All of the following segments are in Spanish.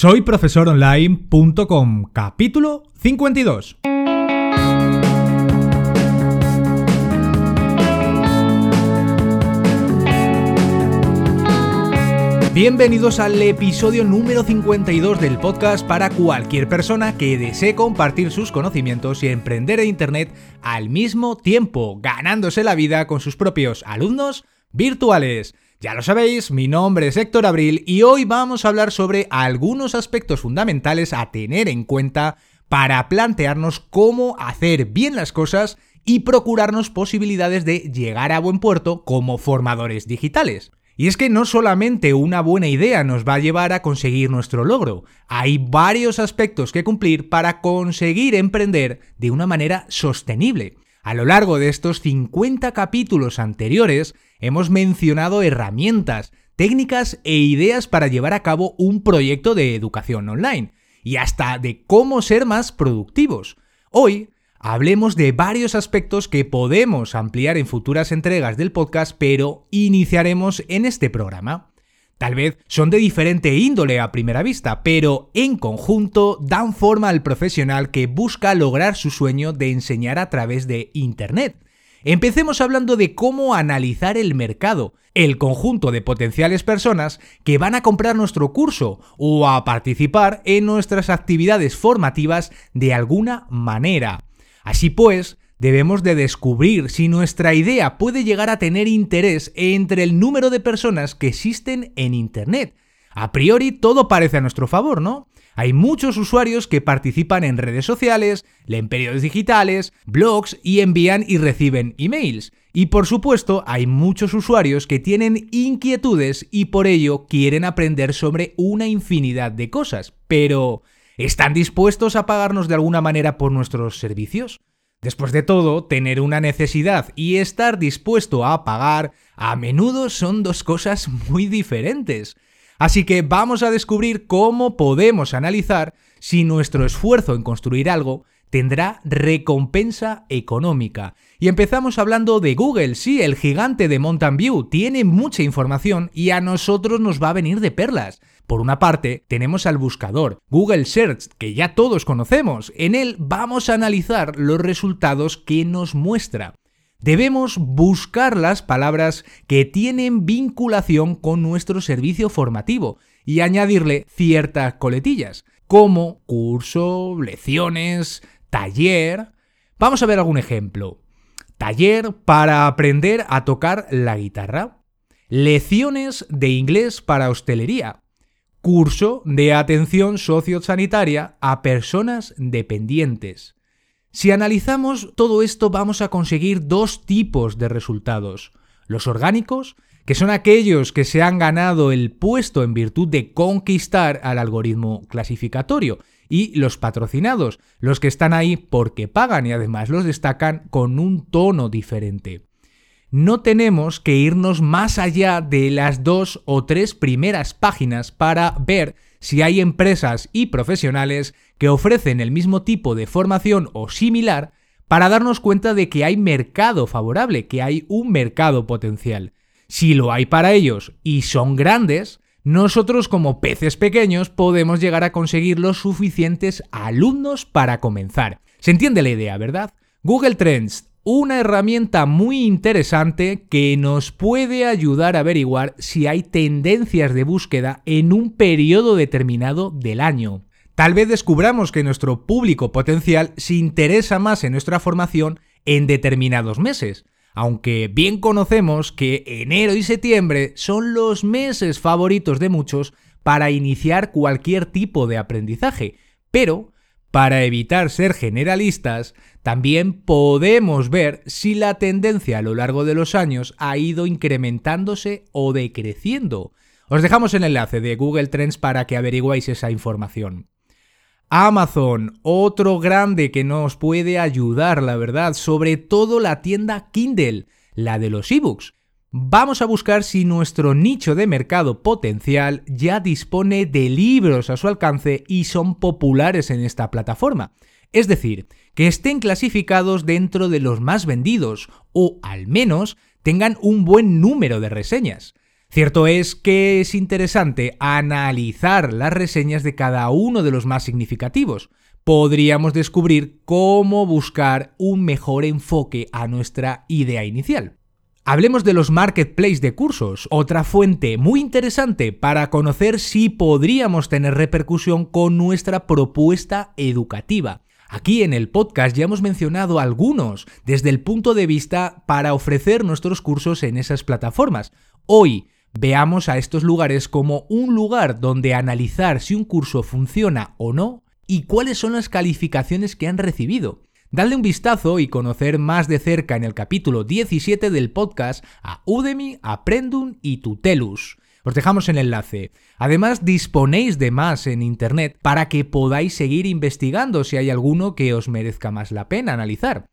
Soy profesoronline.com, capítulo 52. Bienvenidos al episodio número 52 del podcast para cualquier persona que desee compartir sus conocimientos y emprender en Internet al mismo tiempo, ganándose la vida con sus propios alumnos virtuales. Ya lo sabéis, mi nombre es Héctor Abril y hoy vamos a hablar sobre algunos aspectos fundamentales a tener en cuenta para plantearnos cómo hacer bien las cosas y procurarnos posibilidades de llegar a buen puerto como formadores digitales. Y es que no solamente una buena idea nos va a llevar a conseguir nuestro logro, hay varios aspectos que cumplir para conseguir emprender de una manera sostenible. A lo largo de estos 50 capítulos anteriores hemos mencionado herramientas, técnicas e ideas para llevar a cabo un proyecto de educación online, y hasta de cómo ser más productivos. Hoy hablemos de varios aspectos que podemos ampliar en futuras entregas del podcast, pero iniciaremos en este programa. Tal vez son de diferente índole a primera vista, pero en conjunto dan forma al profesional que busca lograr su sueño de enseñar a través de Internet. Empecemos hablando de cómo analizar el mercado, el conjunto de potenciales personas que van a comprar nuestro curso o a participar en nuestras actividades formativas de alguna manera. Así pues, debemos de descubrir si nuestra idea puede llegar a tener interés entre el número de personas que existen en Internet. A priori todo parece a nuestro favor, ¿no? Hay muchos usuarios que participan en redes sociales, leen periodos digitales, blogs y envían y reciben emails. Y por supuesto, hay muchos usuarios que tienen inquietudes y por ello quieren aprender sobre una infinidad de cosas. Pero, ¿Están dispuestos a pagarnos de alguna manera por nuestros servicios? Después de todo, tener una necesidad y estar dispuesto a pagar a menudo son dos cosas muy diferentes. Así que vamos a descubrir cómo podemos analizar si nuestro esfuerzo en construir algo tendrá recompensa económica. Y empezamos hablando de Google, sí, el gigante de Mountain View, tiene mucha información y a nosotros nos va a venir de perlas. Por una parte, tenemos al buscador, Google Search, que ya todos conocemos. En él vamos a analizar los resultados que nos muestra. Debemos buscar las palabras que tienen vinculación con nuestro servicio formativo y añadirle ciertas coletillas, como curso, lecciones, taller. Vamos a ver algún ejemplo. Taller para aprender a tocar la guitarra. Lecciones de inglés para hostelería curso de atención sociosanitaria a personas dependientes. Si analizamos todo esto vamos a conseguir dos tipos de resultados. Los orgánicos, que son aquellos que se han ganado el puesto en virtud de conquistar al algoritmo clasificatorio, y los patrocinados, los que están ahí porque pagan y además los destacan con un tono diferente no tenemos que irnos más allá de las dos o tres primeras páginas para ver si hay empresas y profesionales que ofrecen el mismo tipo de formación o similar para darnos cuenta de que hay mercado favorable, que hay un mercado potencial. Si lo hay para ellos y son grandes, nosotros como peces pequeños podemos llegar a conseguir los suficientes alumnos para comenzar. Se entiende la idea, ¿verdad? Google Trends una herramienta muy interesante que nos puede ayudar a averiguar si hay tendencias de búsqueda en un periodo determinado del año. Tal vez descubramos que nuestro público potencial se interesa más en nuestra formación en determinados meses, aunque bien conocemos que enero y septiembre son los meses favoritos de muchos para iniciar cualquier tipo de aprendizaje, pero para evitar ser generalistas, también podemos ver si la tendencia a lo largo de los años ha ido incrementándose o decreciendo. Os dejamos el enlace de Google Trends para que averiguéis esa información. Amazon, otro grande que nos puede ayudar, la verdad, sobre todo la tienda Kindle, la de los ebooks. Vamos a buscar si nuestro nicho de mercado potencial ya dispone de libros a su alcance y son populares en esta plataforma. Es decir, que estén clasificados dentro de los más vendidos o al menos tengan un buen número de reseñas. Cierto es que es interesante analizar las reseñas de cada uno de los más significativos. Podríamos descubrir cómo buscar un mejor enfoque a nuestra idea inicial. Hablemos de los marketplaces de cursos, otra fuente muy interesante para conocer si podríamos tener repercusión con nuestra propuesta educativa. Aquí en el podcast ya hemos mencionado algunos desde el punto de vista para ofrecer nuestros cursos en esas plataformas. Hoy veamos a estos lugares como un lugar donde analizar si un curso funciona o no y cuáles son las calificaciones que han recibido. Dadle un vistazo y conocer más de cerca en el capítulo 17 del podcast a Udemy, Aprendum y Tutelus. Os dejamos el enlace. Además, disponéis de más en Internet para que podáis seguir investigando si hay alguno que os merezca más la pena analizar.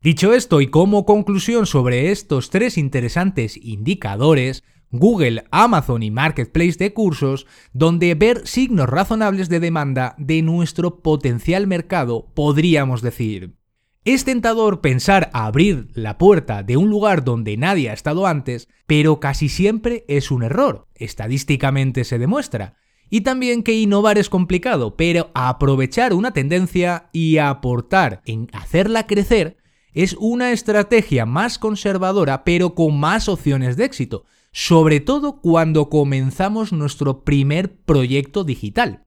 Dicho esto y como conclusión sobre estos tres interesantes indicadores, Google, Amazon y Marketplace de cursos, donde ver signos razonables de demanda de nuestro potencial mercado, podríamos decir. Es tentador pensar abrir la puerta de un lugar donde nadie ha estado antes, pero casi siempre es un error, estadísticamente se demuestra. Y también que innovar es complicado, pero aprovechar una tendencia y aportar en hacerla crecer es una estrategia más conservadora, pero con más opciones de éxito, sobre todo cuando comenzamos nuestro primer proyecto digital.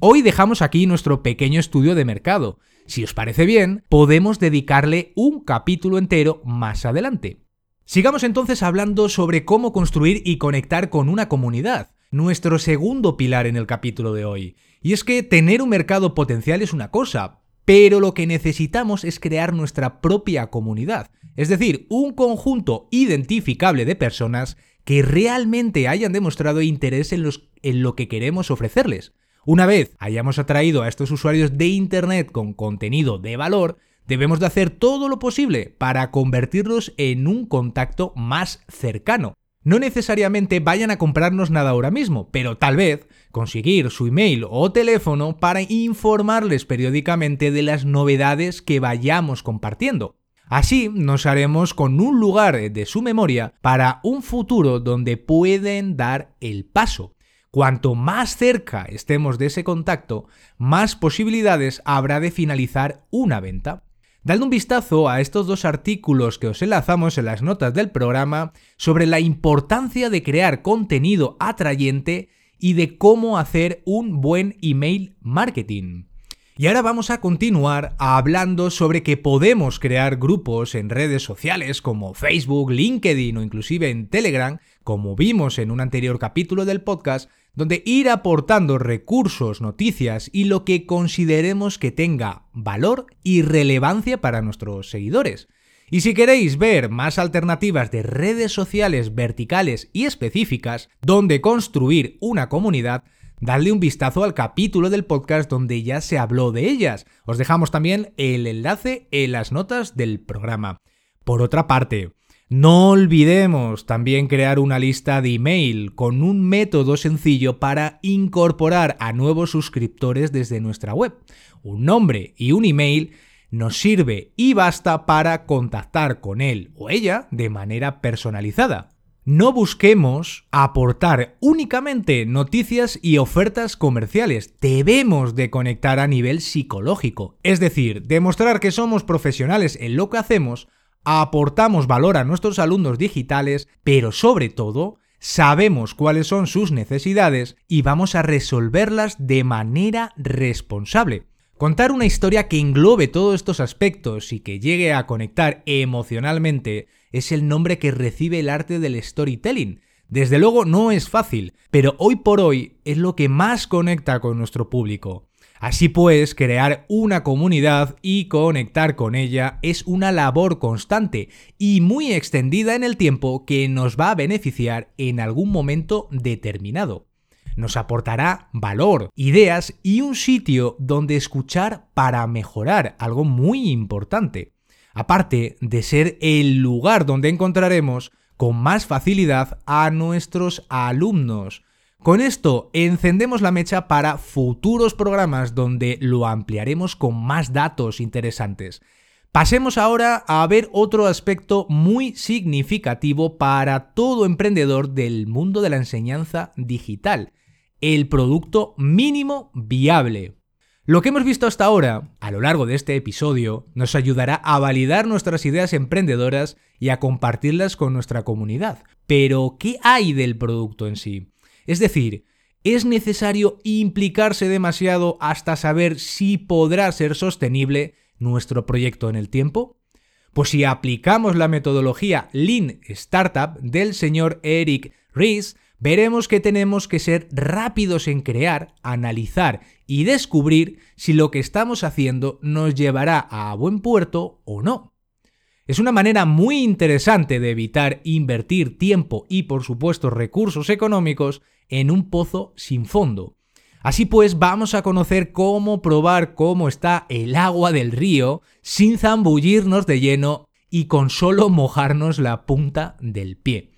Hoy dejamos aquí nuestro pequeño estudio de mercado. Si os parece bien, podemos dedicarle un capítulo entero más adelante. Sigamos entonces hablando sobre cómo construir y conectar con una comunidad, nuestro segundo pilar en el capítulo de hoy. Y es que tener un mercado potencial es una cosa, pero lo que necesitamos es crear nuestra propia comunidad, es decir, un conjunto identificable de personas que realmente hayan demostrado interés en, lo que queremos ofrecerles. Una vez hayamos atraído a estos usuarios de Internet con contenido de valor, debemos de hacer todo lo posible para convertirlos en un contacto más cercano. No necesariamente vayan a comprarnos nada ahora mismo, pero tal vez conseguir su email o teléfono para informarles periódicamente de las novedades que vayamos compartiendo. Así nos haremos con un lugar de su memoria para un futuro donde pueden dar el paso. Cuanto más cerca estemos de ese contacto, más posibilidades habrá de finalizar una venta. Dale un vistazo a estos dos artículos que os enlazamos en las notas del programa sobre la importancia de crear contenido atrayente y de cómo hacer un buen email marketing. Y ahora vamos a continuar hablando sobre que podemos crear grupos en redes sociales como Facebook, LinkedIn o inclusive en Telegram, como vimos en un anterior capítulo del podcast, donde ir aportando recursos, noticias y lo que consideremos que tenga valor y relevancia para nuestros seguidores. Y si queréis ver más alternativas de redes sociales verticales y específicas donde construir una comunidad, Dadle un vistazo al capítulo del podcast donde ya se habló de ellas. Os dejamos también el enlace en las notas del programa. Por otra parte, no olvidemos también crear una lista de email con un método sencillo para incorporar a nuevos suscriptores desde nuestra web. Un nombre y un email nos sirve y basta para contactar con él o ella de manera personalizada. No busquemos aportar únicamente noticias y ofertas comerciales, debemos de conectar a nivel psicológico, es decir, demostrar que somos profesionales en lo que hacemos, aportamos valor a nuestros alumnos digitales, pero sobre todo, sabemos cuáles son sus necesidades y vamos a resolverlas de manera responsable. Contar una historia que englobe todos estos aspectos y que llegue a conectar emocionalmente es el nombre que recibe el arte del storytelling. Desde luego no es fácil, pero hoy por hoy es lo que más conecta con nuestro público. Así pues, crear una comunidad y conectar con ella es una labor constante y muy extendida en el tiempo que nos va a beneficiar en algún momento determinado. Nos aportará valor, ideas y un sitio donde escuchar para mejorar, algo muy importante aparte de ser el lugar donde encontraremos con más facilidad a nuestros alumnos. Con esto encendemos la mecha para futuros programas donde lo ampliaremos con más datos interesantes. Pasemos ahora a ver otro aspecto muy significativo para todo emprendedor del mundo de la enseñanza digital, el producto mínimo viable. Lo que hemos visto hasta ahora, a lo largo de este episodio, nos ayudará a validar nuestras ideas emprendedoras y a compartirlas con nuestra comunidad. Pero, ¿qué hay del producto en sí? Es decir, ¿es necesario implicarse demasiado hasta saber si podrá ser sostenible nuestro proyecto en el tiempo? Pues si aplicamos la metodología Lean Startup del señor Eric Ries, veremos que tenemos que ser rápidos en crear, analizar y descubrir si lo que estamos haciendo nos llevará a buen puerto o no. Es una manera muy interesante de evitar invertir tiempo y por supuesto recursos económicos en un pozo sin fondo. Así pues, vamos a conocer cómo probar cómo está el agua del río sin zambullirnos de lleno y con solo mojarnos la punta del pie.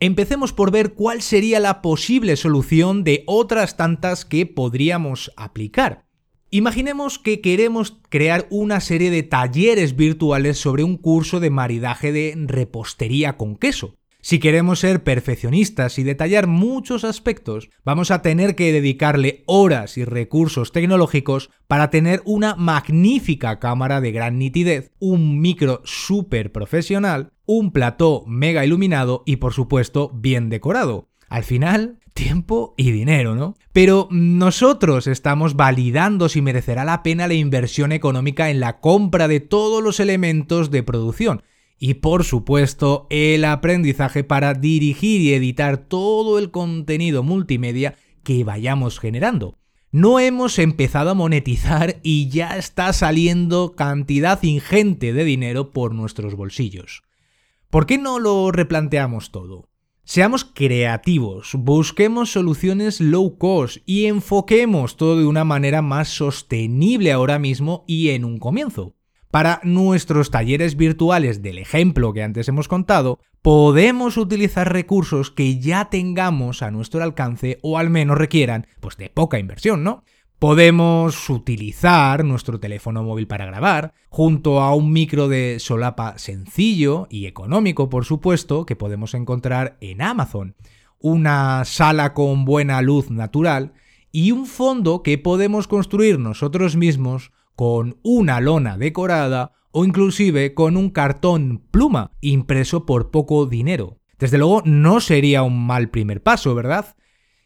Empecemos por ver cuál sería la posible solución de otras tantas que podríamos aplicar. Imaginemos que queremos crear una serie de talleres virtuales sobre un curso de maridaje de repostería con queso. Si queremos ser perfeccionistas y detallar muchos aspectos, vamos a tener que dedicarle horas y recursos tecnológicos para tener una magnífica cámara de gran nitidez, un micro súper profesional, un plató mega iluminado y por supuesto bien decorado. Al final, tiempo y dinero, ¿no? Pero nosotros estamos validando si merecerá la pena la inversión económica en la compra de todos los elementos de producción y por supuesto el aprendizaje para dirigir y editar todo el contenido multimedia que vayamos generando. No hemos empezado a monetizar y ya está saliendo cantidad ingente de dinero por nuestros bolsillos. ¿Por qué no lo replanteamos todo? Seamos creativos, busquemos soluciones low cost y enfoquemos todo de una manera más sostenible ahora mismo y en un comienzo. Para nuestros talleres virtuales del ejemplo que antes hemos contado, podemos utilizar recursos que ya tengamos a nuestro alcance o al menos requieran pues de poca inversión, ¿no? Podemos utilizar nuestro teléfono móvil para grabar, junto a un micro de solapa sencillo y económico, por supuesto, que podemos encontrar en Amazon, una sala con buena luz natural y un fondo que podemos construir nosotros mismos con una lona decorada o inclusive con un cartón pluma impreso por poco dinero. Desde luego no sería un mal primer paso, ¿verdad?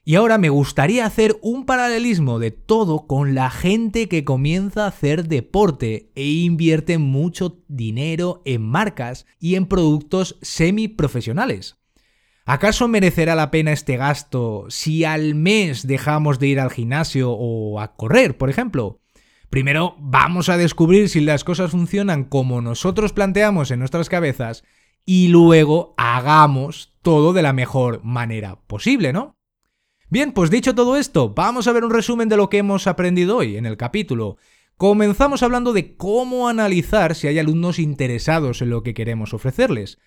Y ahora me gustaría hacer un paralelismo de todo con la gente que comienza a hacer deporte e invierte mucho dinero en marcas y en productos semiprofesionales. ¿Acaso merecerá la pena este gasto si al mes dejamos de ir al gimnasio o a correr, por ejemplo? Primero vamos a descubrir si las cosas funcionan como nosotros planteamos en nuestras cabezas y luego hagamos todo de la mejor manera posible, ¿no? Bien, pues dicho todo esto, vamos a ver un resumen de lo que hemos aprendido hoy en el capítulo. Comenzamos hablando de cómo analizar si hay alumnos interesados en lo que queremos ofrecerles.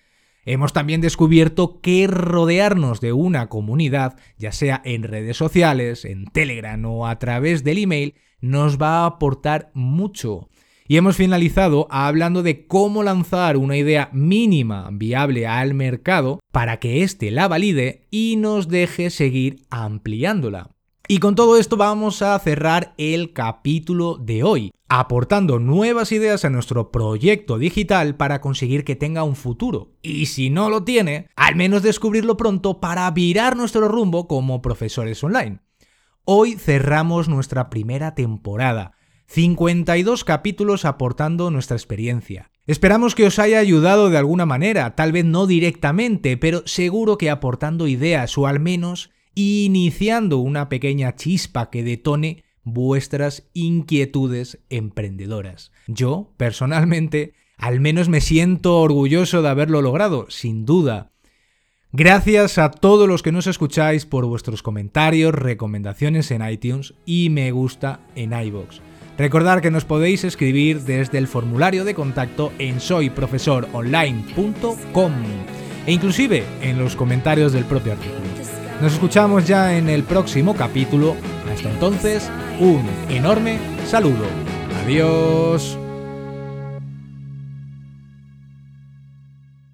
Hemos también descubierto que rodearnos de una comunidad, ya sea en redes sociales, en Telegram o a través del email, nos va a aportar mucho. Y hemos finalizado hablando de cómo lanzar una idea mínima viable al mercado para que éste la valide y nos deje seguir ampliándola. Y con todo esto vamos a cerrar el capítulo de hoy, aportando nuevas ideas a nuestro proyecto digital para conseguir que tenga un futuro. Y si no lo tiene, al menos descubrirlo pronto para virar nuestro rumbo como profesores online. Hoy cerramos nuestra primera temporada. 52 capítulos aportando nuestra experiencia. Esperamos que os haya ayudado de alguna manera, tal vez no directamente, pero seguro que aportando ideas o al menos iniciando una pequeña chispa que detone vuestras inquietudes emprendedoras. Yo, personalmente, al menos me siento orgulloso de haberlo logrado, sin duda. Gracias a todos los que nos escucháis por vuestros comentarios, recomendaciones en iTunes y me gusta en iBox. Recordad que nos podéis escribir desde el formulario de contacto en soyprofesoronline.com e inclusive en los comentarios del propio artículo. Nos escuchamos ya en el próximo capítulo. Hasta entonces, un enorme saludo. Adiós.